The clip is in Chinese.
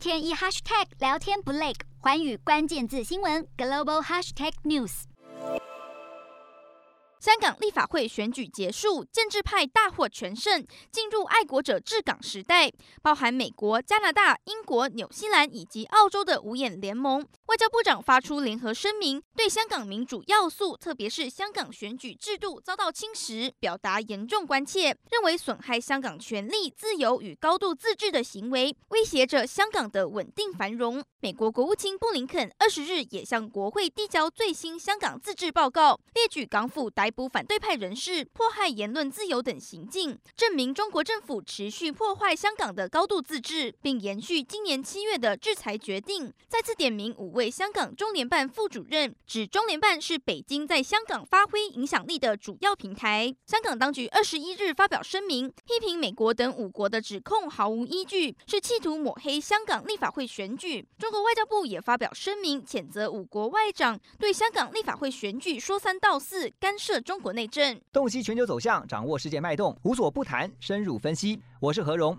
天一 hashtag 聊天不累，环宇关键字新闻 global hashtag news。香港立法会选举结束，建制派大获全胜，进入爱国者治港时代。包含美国、加拿大、英国、纽西兰以及澳洲的五眼联盟外交部长发出联合声明，对香港民主要素，特别是香港选举制度遭到侵蚀，表达严重关切，认为损害香港权利、自由与高度自治的行为，威胁着香港的稳定繁荣。美国国务卿布林肯二十日也向国会递交最新香港自治报告，列举港府逮捕反对派人士、迫害言论自由等行径，证明中国政府持续破坏香港的高度自治，并延续今年七月的制裁决定。再次点名五位为香港中联办副主任，指中联办是北京在香港发挥影响力的主要平台。香港当局二十一日发表声明，批评美国等五国的指控毫无依据，是企图抹黑香港立法会选举。中国外交部也发表声明，谴责五国外长对香港立法会选举说三道四，干涉中国内政，洞悉全球走向，掌握世界脉动，无所不谈，深入分析。我是何荣，